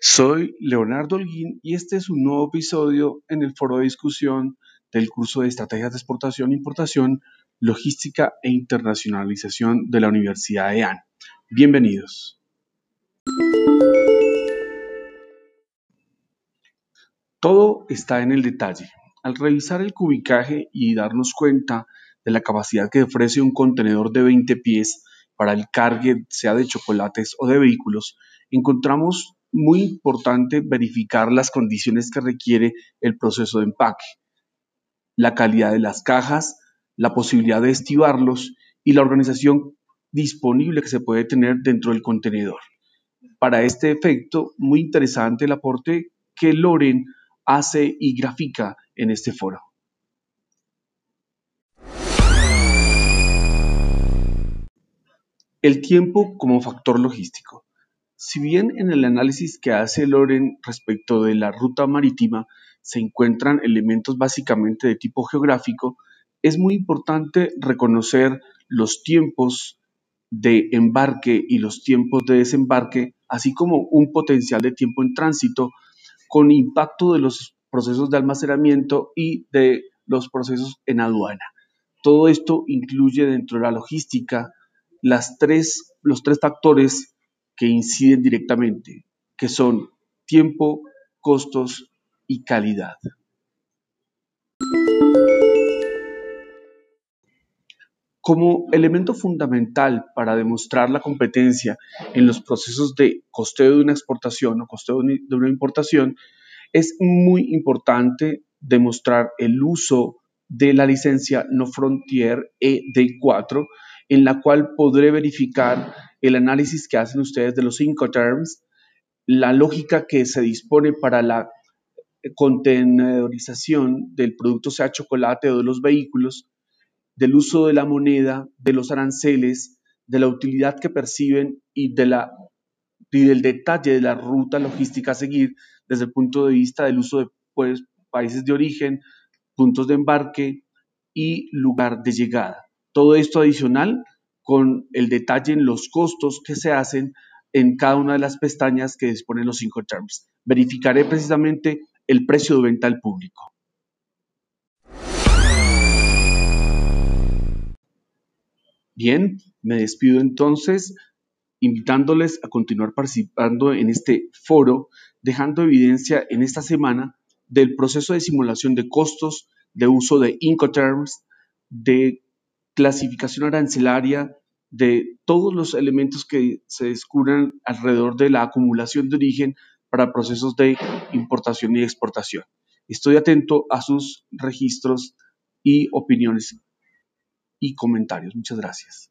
Soy Leonardo Holguín y este es un nuevo episodio en el foro de discusión del curso de Estrategias de Exportación Importación, Logística e Internacionalización de la Universidad de AN. Bienvenidos. Todo está en el detalle. Al revisar el cubicaje y darnos cuenta de la capacidad que ofrece un contenedor de 20 pies para el cargue, sea de chocolates o de vehículos, encontramos muy importante verificar las condiciones que requiere el proceso de empaque, la calidad de las cajas, la posibilidad de estivarlos y la organización disponible que se puede tener dentro del contenedor. Para este efecto, muy interesante el aporte que Loren hace y grafica en este foro. El tiempo como factor logístico. Si bien en el análisis que hace Loren respecto de la ruta marítima se encuentran elementos básicamente de tipo geográfico, es muy importante reconocer los tiempos de embarque y los tiempos de desembarque, así como un potencial de tiempo en tránsito con impacto de los procesos de almacenamiento y de los procesos en aduana. Todo esto incluye dentro de la logística las tres, los tres factores que inciden directamente, que son tiempo, costos y calidad. Como elemento fundamental para demostrar la competencia en los procesos de costeo de una exportación o costeo de una importación, es muy importante demostrar el uso de la licencia No Frontier ED4, en la cual podré verificar el análisis que hacen ustedes de los Incoterms, la lógica que se dispone para la contenedorización del producto, sea chocolate o de los vehículos, del uso de la moneda, de los aranceles, de la utilidad que perciben y, de la, y del detalle de la ruta logística a seguir desde el punto de vista del uso de pues, países de origen, puntos de embarque y lugar de llegada. Todo esto adicional con el detalle en los costos que se hacen en cada una de las pestañas que disponen los cinco terms. Verificaré precisamente el precio de venta al público. Bien, me despido entonces invitándoles a continuar participando en este foro, dejando evidencia en esta semana del proceso de simulación de costos, de uso de Incoterms, de clasificación arancelaria de todos los elementos que se descubran alrededor de la acumulación de origen para procesos de importación y exportación. Estoy atento a sus registros y opiniones y comentarios. Muchas gracias.